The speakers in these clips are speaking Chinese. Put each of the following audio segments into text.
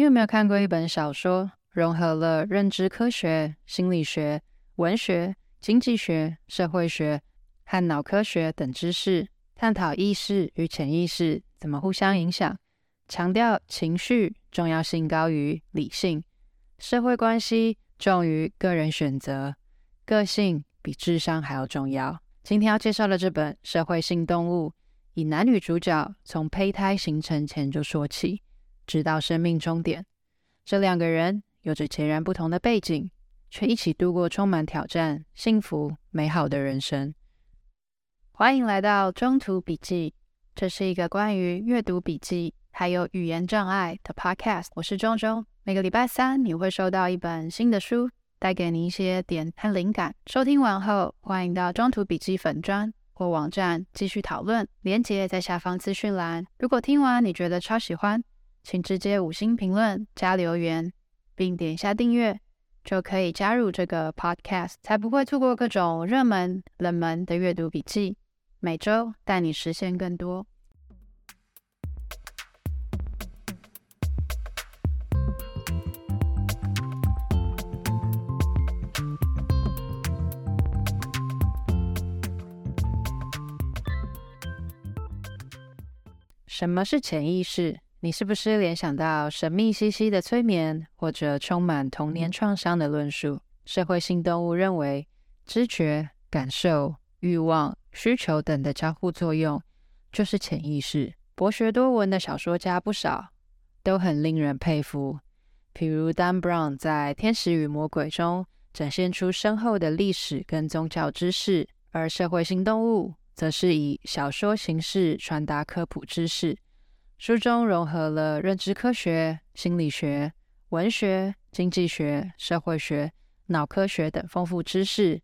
你有没有看过一本小说，融合了认知科学、心理学、文学、经济学、社会学和脑科学等知识，探讨意识与潜意识怎么互相影响，强调情绪重要性高于理性，社会关系重于个人选择，个性比智商还要重要。今天要介绍的这本《社会性动物》，以男女主角从胚胎形成前就说起，直到生命终点，这两个人。有着截然不同的背景，却一起度过充满挑战、幸福美好的人生。欢迎来到中途笔记，这是一个关于阅读笔记还有语言障碍的 podcast。我是中中，每个礼拜三你会收到一本新的书，带给你一些点和灵感。收听完后，欢迎到中途笔记粉专或网站继续讨论，连接在下方资讯栏。如果听完你觉得超喜欢，请直接五星评论加留言。并点一下订阅，就可以加入这个 podcast，才不会错过各种热门、冷门的阅读笔记。每周带你实现更多。什么是潜意识？你是不是联想到神秘兮兮的催眠，或者充满童年创伤的论述？社会性动物认为，知觉、感受、欲望、需求等的交互作用就是潜意识。博学多闻的小说家不少，都很令人佩服。譬如 Dan Brown 在《天使与魔鬼》中展现出深厚的历史跟宗教知识，而社会性动物则是以小说形式传达科普知识。书中融合了认知科学、心理学、文学、经济学、社会学、脑科学等丰富知识，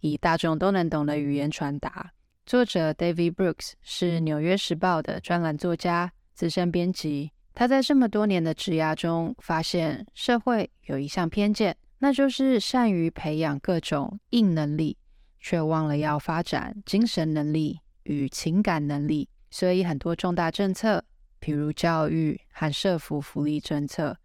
以大众都能懂的语言传达。作者 David Brooks 是《纽约时报》的专栏作家、资深编辑。他在这么多年的职涯中，发现社会有一项偏见，那就是善于培养各种硬能力，却忘了要发展精神能力与情感能力。所以很多重大政策，譬如教育和社福福利政策，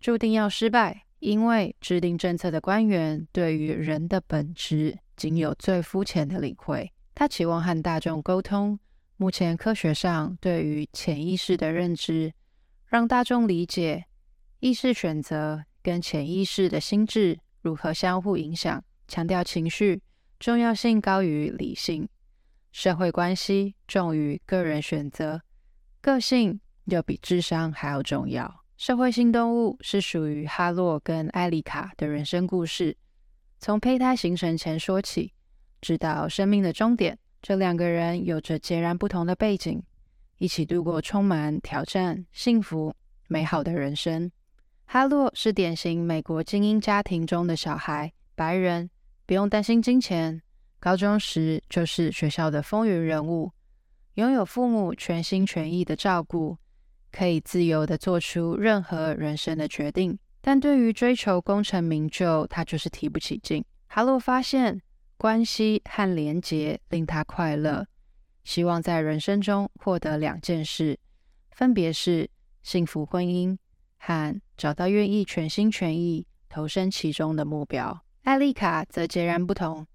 注定要失败，因为制定政策的官员对于人的本质仅有最肤浅的领会。他期望和大众沟通，目前科学上对于潜意识的认知，让大众理解意识选择跟潜意识的心智如何相互影响，强调情绪重要性高于理性，社会关系重于个人选择。个性又比智商还要重要。社会性动物是属于哈洛跟艾丽卡的人生故事，从胚胎形成前说起，直到生命的终点。这两个人有着截然不同的背景，一起度过充满挑战、幸福美好的人生。哈洛是典型美国精英家庭中的小孩，白人，不用担心金钱，高中时就是学校的风云人物。拥有父母全心全意的照顾，可以自由的做出任何人生的决定。但对于追求功成名就，他就是提不起劲。哈洛发现关系和连结令他快乐，希望在人生中获得两件事，分别是幸福婚姻和找到愿意全心全意投身其中的目标。艾丽卡则截然不同，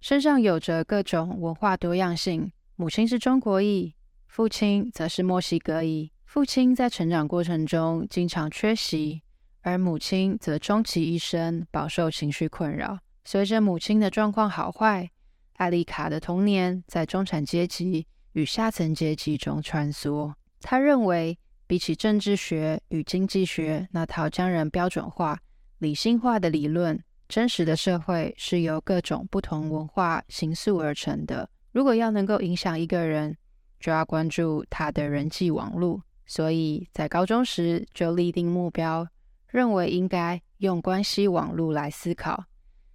身上有着各种文化多样性。母亲是中国裔，父亲则是墨西哥裔。父亲在成长过程中经常缺席，而母亲则终其一生饱受情绪困扰。随着母亲的状况好坏，艾丽卡的童年在中产阶级与下层阶级中穿梭。他认为，比起政治学与经济学那套将人标准化、理性化的理论，真实的社会是由各种不同文化形塑而成的。如果要能够影响一个人，就要关注他的人际网络。所以在高中时就立定目标，认为应该用关系网络来思考，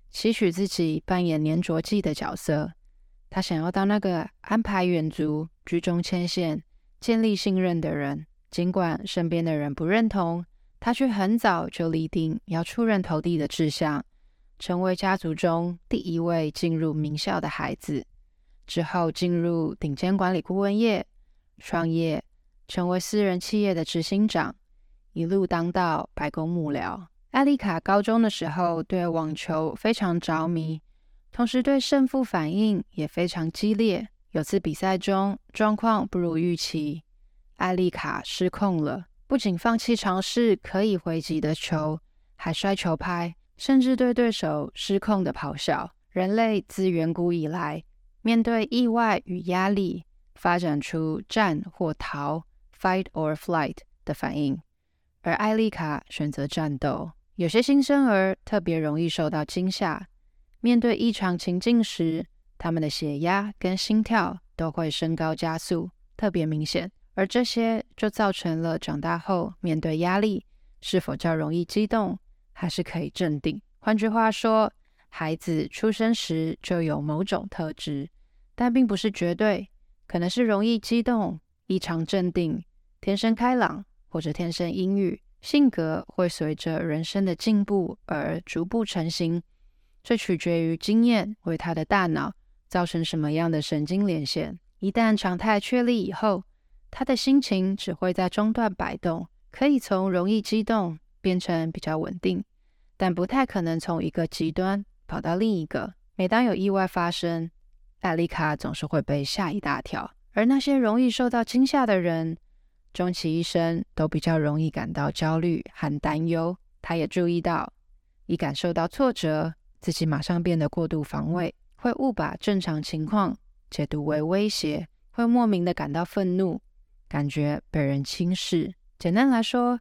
期许自己扮演黏着剂的角色。他想要当那个安排远足、居中牵线、建立信任的人。尽管身边的人不认同，他却很早就立定要出人头地的志向，成为家族中第一位进入名校的孩子。之后进入顶尖管理顾问业，创业，成为私人企业的执行长，一路当到白宫幕僚。艾丽卡高中的时候对网球非常着迷，同时对胜负反应也非常激烈。有次比赛中状况不如预期，艾丽卡失控了，不仅放弃尝试可以回击的球，还摔球拍，甚至对对手失控的咆哮。人类自远古以来，面对意外与压力，发展出战或逃 （fight or flight） 的反应，而艾丽卡选择战斗。有些新生儿特别容易受到惊吓，面对异常情境时，他们的血压跟心跳都会升高加速，特别明显。而这些就造成了长大后面对压力是否较容易激动，还是可以镇定。换句话说，孩子出生时就有某种特质，但并不是绝对，可能是容易激动、异常镇定、天生开朗，或者天生阴郁。性格会随着人生的进步而逐步成型，这取决于经验为他的大脑造成什么样的神经连线。一旦常态确立以后，他的心情只会在中段摆动，可以从容易激动变成比较稳定，但不太可能从一个极端跑到另一个。每当有意外发生，艾丽卡总是会被吓一大跳，而那些容易受到惊吓的人，终其一生都比较容易感到焦虑和担忧。他也注意到，一感受到挫折，自己马上变得过度防卫，会误把正常情况解读为威胁，会莫名的感到愤怒，感觉被人轻视。简单来说，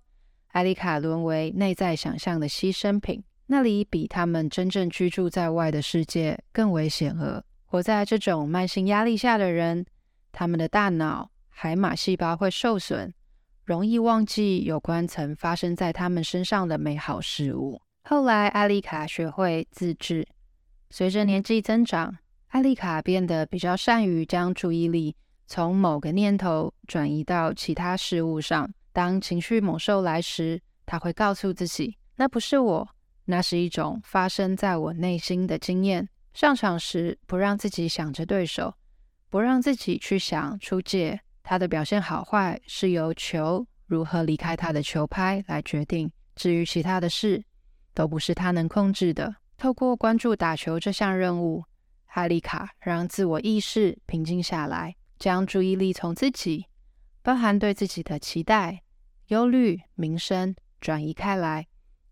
艾丽卡沦为内在想象的牺牲品，那里比他们真正居住在外的世界更为险恶。活在这种慢性压力下的人，他们的大脑。海马细胞会受损，容易忘记有关曾发生在他们身上的美好事物。后来，艾丽卡学会自制。随着年纪增长，艾丽卡变得比较善于将注意力从某个念头转移到其他事物上。当情绪猛兽来时，她会告诉自己：“那不是我，那是一种发生在我内心的经验。”上场时，不让自己想着对手，不让自己去想出界。他的表现好坏是由球如何离开他的球拍来决定，至于其他的事，都不是他能控制的。透过关注打球这项任务，艾丽卡让自我意识平静下来，将注意力从自己，包含对自己的期待、忧虑、名声转移开来，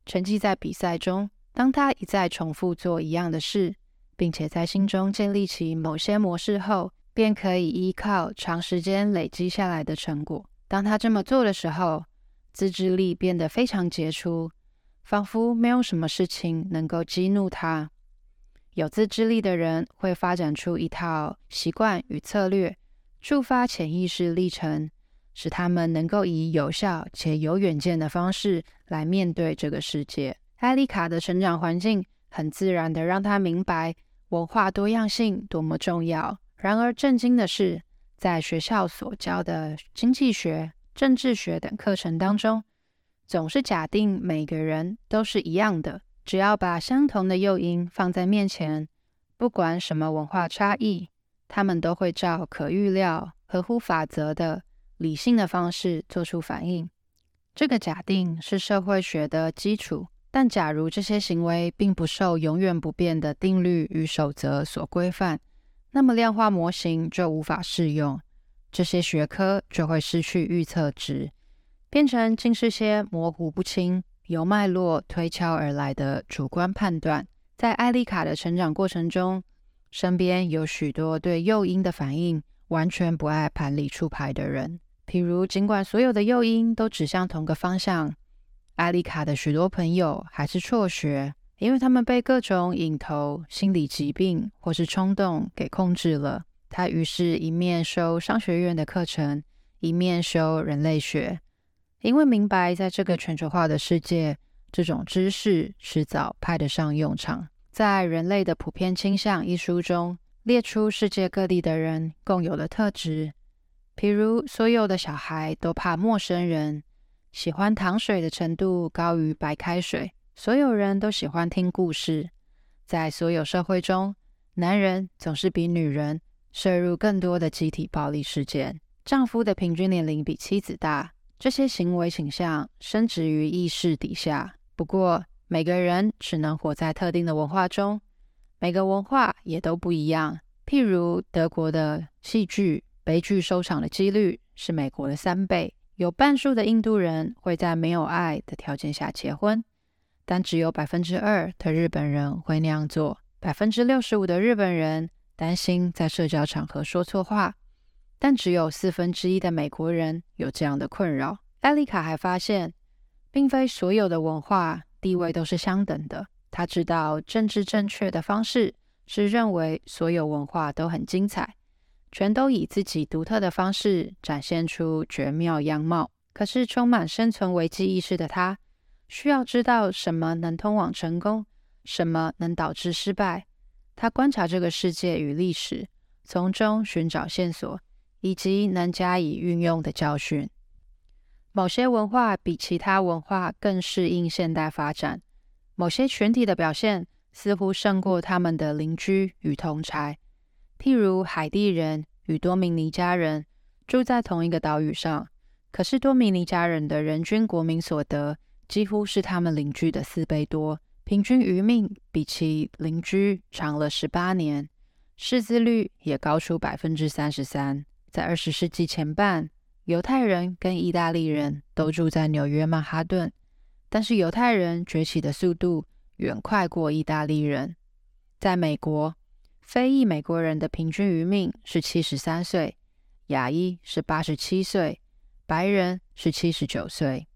沉寂在比赛中。当他一再重复做一样的事，并且在心中建立起某些模式后，便可以依靠长时间累积下来的成果。当他这么做的时候，自制力变得非常杰出，仿佛没有什么事情能够激怒他。有自制力的人会发展出一套习惯与策略，触发潜意识历程，使他们能够以有效且有远见的方式来面对这个世界。艾丽卡的成长环境很自然地让她明白文化多样性多么重要。然而，震惊的是，在学校所教的经济学、政治学等课程当中，总是假定每个人都是一样的。只要把相同的诱因放在面前，不管什么文化差异，他们都会照可预料、合乎法则的理性的方式做出反应。这个假定是社会学的基础。但假如这些行为并不受永远不变的定律与守则所规范，那么量化模型就无法适用，这些学科就会失去预测值，变成尽是些模糊不清、由脉络推敲而来的主观判断。在艾丽卡的成长过程中，身边有许多对诱因的反应完全不爱盘里出牌的人。譬如，尽管所有的诱因都指向同个方向，艾丽卡的许多朋友还是辍学。因为他们被各种瘾头、心理疾病或是冲动给控制了，他于是一面修商学院的课程，一面修人类学。因为明白，在这个全球化的世界，这种知识迟早派得上用场。在《人类的普遍倾向》一书中，列出世界各地的人共有的特质，譬如所有的小孩都怕陌生人，喜欢糖水的程度高于白开水。所有人都喜欢听故事，在所有社会中，男人总是比女人涉入更多的集体暴力事件。丈夫的平均年龄比妻子大，这些行为倾向深植于意识底下。不过，每个人只能活在特定的文化中，每个文化也都不一样。譬如，德国的戏剧悲剧收场的几率是美国的三倍。有半数的印度人会在没有爱的条件下结婚，但只有百分之二的日本人会那样做。百分之六十五的日本人担心在社交场合说错话，但只有四分之一的美国人有这样的困扰。艾丽卡还发现，并非所有的文化地位都是相等的。她知道政治正确的方式是认为所有文化都很精彩。全都以自己独特的方式展现出绝妙样貌。可是，充满生存危机意识的他，需要知道什么能通往成功，什么能导致失败。他观察这个世界与历史，从中寻找线索，以及能加以运用的教训。某些文化比其他文化更适应现代发展，某些群体的表现似乎胜过他们的邻居与同侪。譬如海地人与多米尼加人住在同一个岛屿上，可是多米尼加人的人均国民所得几乎是他们邻居的四倍多，平均余命比其邻居长了十八年，识字率也高出百分之三十三。在二十世纪前半，犹太人跟意大利人都住在纽约曼哈顿，但是犹太人崛起的速度远快过意大利人。在美国，非裔美国人的平均余命是七十三岁，亚裔是八十七岁，白人是七十九岁。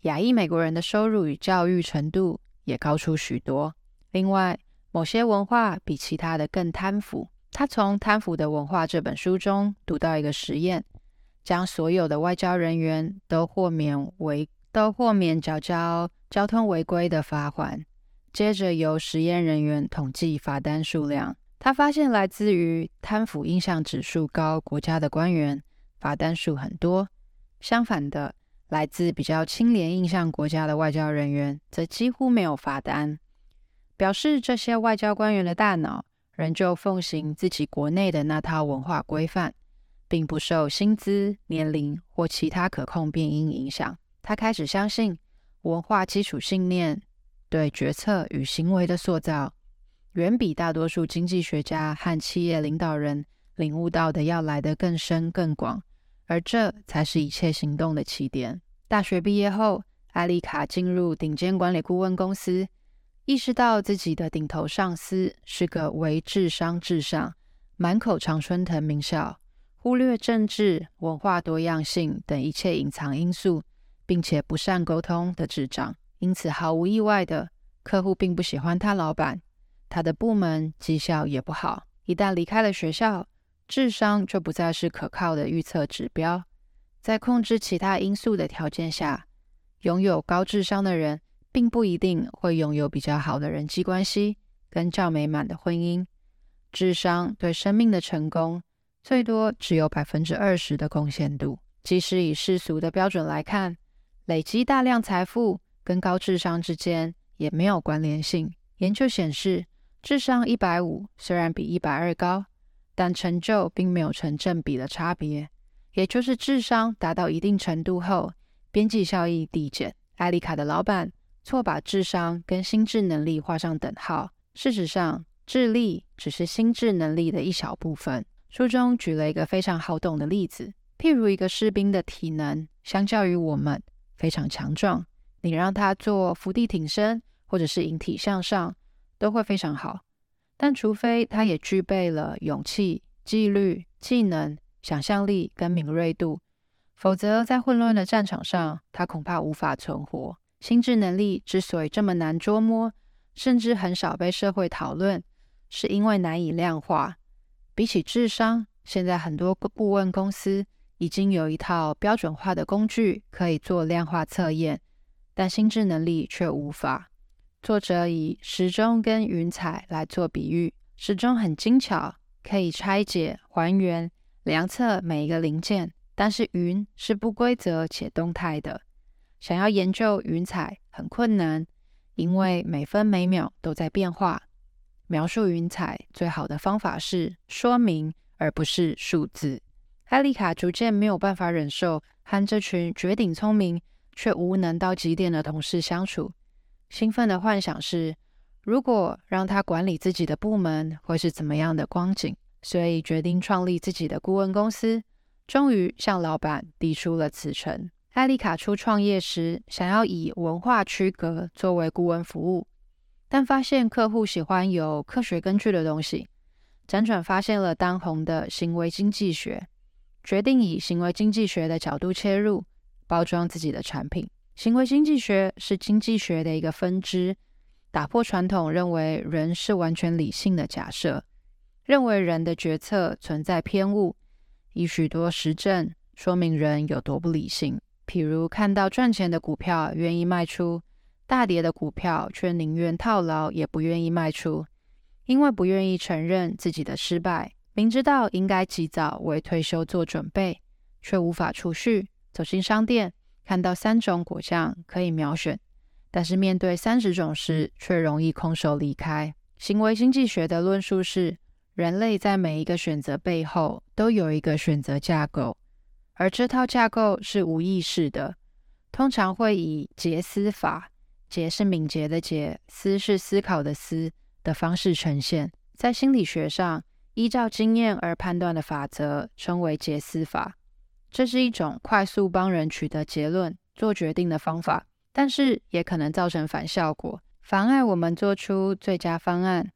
亚裔美国人的收入与教育程度也高出许多。另外，某些文化比其他的更贪腐。他从《贪腐的文化》这本书中读到一个实验，将所有的外交人员都豁免违都豁免缴交交通违规的罚款，接着由实验人员统计罚单数量。他发现，来自于贪腐印象指数高国家的官员罚单数很多；相反的，来自比较清廉印象国家的外交人员则几乎没有罚单，表示这些外交官员的大脑仍旧奉行自己国内的那套文化规范，并不受薪资、年龄或其他可控变因影响。他开始相信，文化基础信念对决策与行为的塑造。远比大多数经济学家和企业领导人领悟到的要来得更深更广，而这才是一切行动的起点。大学毕业后，艾丽卡进入顶尖管理顾问公司，意识到自己的顶头上司是个唯智商至上、满口常春藤名校、忽略政治、文化多样性等一切隐藏因素，并且不善沟通的智障。因此，毫无意外的，客户并不喜欢他老板。他的部门绩效也不好。一旦离开了学校，智商就不再是可靠的预测指标。在控制其他因素的条件下，拥有高智商的人并不一定会拥有比较好的人际关系跟较美满的婚姻。智商对生命的成功最多只有百分之二十的贡献度。即使以世俗的标准来看，累积大量财富跟高智商之间也没有关联性。研究显示，智商一百五虽然比一百二高，但成就并没有成正比的差别。也就是智商达到一定程度后，边际效益递减。艾丽卡的老板错把智商跟心智能力画上等号。事实上，智力只是心智能力的一小部分。书中举了一个非常好懂的例子，譬如一个士兵的体能相较于我们非常强壮，你让他做伏地挺身或者是引体向上。都会非常好，但除非他也具备了勇气、纪律、技能、想象力跟敏锐度，否则在混乱的战场上，他恐怕无法存活。心智能力之所以这么难捉摸，甚至很少被社会讨论，是因为难以量化。比起智商，现在很多顾问公司已经有一套标准化的工具可以做量化测验，但心智能力却无法。作者以时钟跟云彩来做比喻，时钟很精巧，可以拆解、还原、量测每一个零件，但是云是不规则且动态的。想要研究云彩很困难，因为每分每秒都在变化。描述云彩最好的方法是说明，而不是数字。艾丽卡逐渐没有办法忍受和这群绝顶聪明却无能到极点的同事相处。兴奋的幻想是，如果让他管理自己的部门，会是怎么样的光景？所以决定创立自己的顾问公司。终于向老板递出了辞呈。艾丽卡初创业时，想要以文化区隔作为顾问服务，但发现客户喜欢有科学根据的东西，辗转发现了当红的行为经济学，决定以行为经济学的角度切入，包装自己的产品。行为经济学是经济学的一个分支，打破传统认为人是完全理性的假设，认为人的决策存在偏误。以许多实证说明人有多不理性，譬如看到赚钱的股票愿意卖出，大跌的股票却宁愿套牢也不愿意卖出，因为不愿意承认自己的失败，明知道应该及早为退休做准备，却无法储蓄。走进商店，看到三种果酱可以秒选，但是面对三十种时却容易空手离开。行为经济学的论述是，人类在每一个选择背后都有一个选择架构，而这套架构是无意识的，通常会以捷思法（捷是敏捷的捷，思是思考的思）的方式呈现。在心理学上，依照经验而判断的法则称为捷思法。这是一种快速帮人取得结论、做决定的方法，但是也可能造成反效果，妨碍我们做出最佳方案。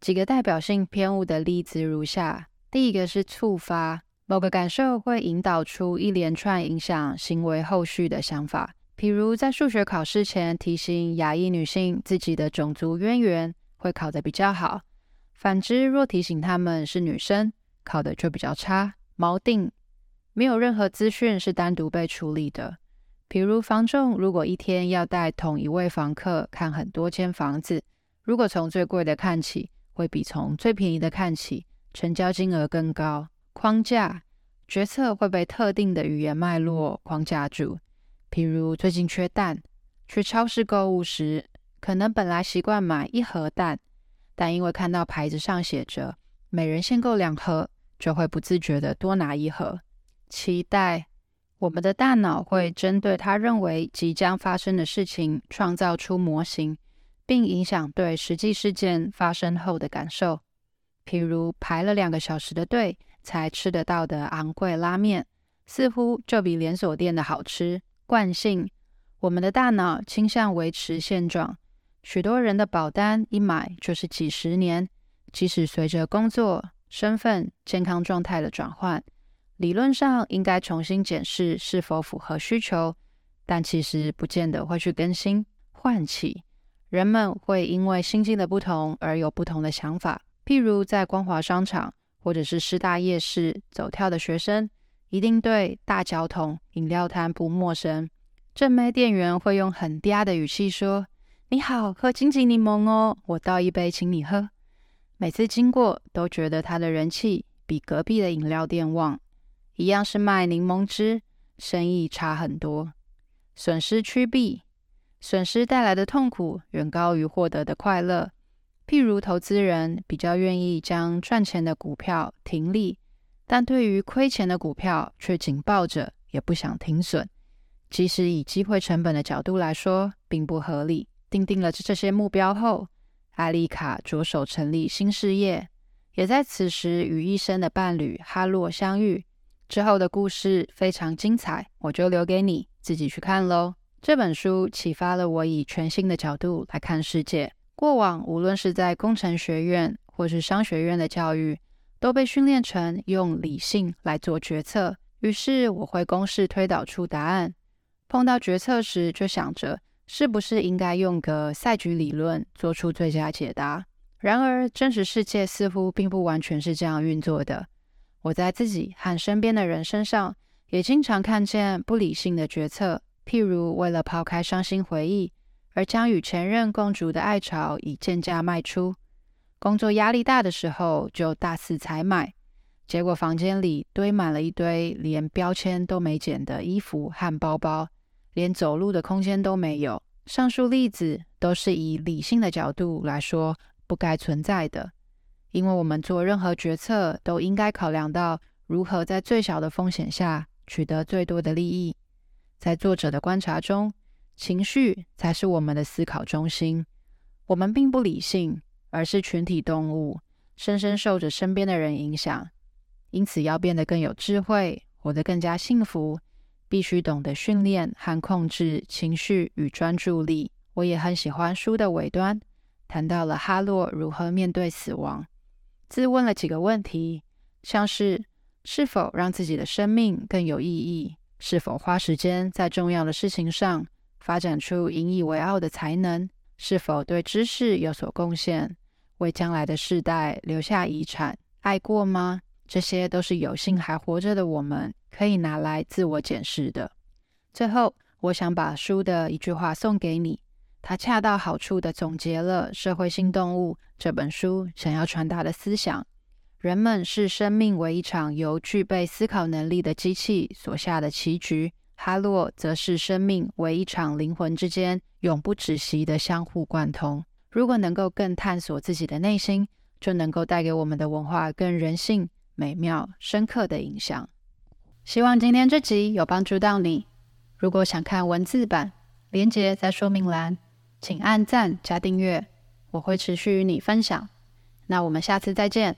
几个代表性偏误的例子如下：第一个是触发，某个感受会引导出一连串影响行为后续的想法，譬如在数学考试前提醒亚裔女性自己的种族渊源，会考得比较好；反之，若提醒她们是女生，考得就比较差。锚定，没有任何资讯是单独被处理的，譬如房仲如果一天要带同一位房客看很多间房子，如果从最贵的看起，会比从最便宜的看起，成交金额更高。框架决策会被特定的语言脉络框架住，譬如最近缺蛋，去超市购物时，可能本来习惯买一盒蛋，但因为看到牌子上写着每人限购两盒，就会不自觉地多拿一盒。期待我们的大脑会针对他认为即将发生的事情，创造出模型。并影响对实际事件发生后的感受，譬如排了两个小时的队才吃得到的昂贵拉面，似乎就比连锁店的好吃。惯性，我们的大脑倾向维持现状。许多人的保单一买就是几十年，即使随着工作、身份、健康状态的转换，理论上应该重新检视是否符合需求，但其实不见得会去更新。唤起。人们会因为心境的不同而有不同的想法。譬如在光华商场或者是师大夜市走跳的学生，一定对大脚桶饮料摊不陌生。正妹店员会用很嗲的语气说：“你好，喝金桔柠檬哦，我倒一杯请你喝。”每次经过都觉得他的人气比隔壁的饮料店旺。一样是卖柠檬汁，生意差很多。损失趋避。损失带来的痛苦远高于获得的快乐。譬如，投资人比较愿意将赚钱的股票停利，但对于亏钱的股票却紧抱着，也不想停损。即使以机会成本的角度来说，并不合理。定定了这些目标后，艾丽卡着手成立新事业，也在此时与一生的伴侣哈洛相遇。之后的故事非常精彩，我就留给你自己去看喽。这本书启发了我以全新的角度来看世界。过往无论是在工程学院或是商学院的教育，都被训练成用理性来做决策。于是我会公式推导出答案，碰到决策时就想着是不是应该用个赛局理论做出最佳解答。然而真实世界似乎并不完全是这样运作的。我在自己和身边的人身上也经常看见不理性的决策。譬如，为了抛开伤心回忆，而将与前任共筑的爱巢以贱价卖出；工作压力大的时候，就大肆采买，结果房间里堆满了一堆连标签都没剪的衣服和包包，连走路的空间都没有。上述例子都是以理性的角度来说不该存在的，因为我们做任何决策都应该考量到如何在最小的风险下取得最多的利益。在作者的观察中，情绪才是我们的思考中心。我们并不理性，而是群体动物，深深受着身边的人影响。因此，要变得更有智慧，活得更加幸福，必须懂得训练和控制情绪与专注力。我也很喜欢书的尾端，谈到了哈洛如何面对死亡，自问了几个问题，像是是否让自己的生命更有意义，是否花时间在重要的事情上，发展出引以为傲的才能。是否对知识有所贡献，为将来的世代留下遗产？爱过吗？这些都是有幸还活着的我们可以拿来自我检视的。最后，我想把书的一句话送给你，它恰到好处地总结了《社会性动物》这本书想要传达的思想：人们视生命为一场由具备思考能力的机器所下的棋局。哈洛则视生命为一场灵魂之间永不止息的相互贯通。如果能够更探索自己的内心，就能够带给我们的文化更人性、美妙、深刻的影响。希望今天这集有帮助到你。如果想看文字版，连接在说明栏，请按赞加订阅，我会持续与你分享。那我们下次再见。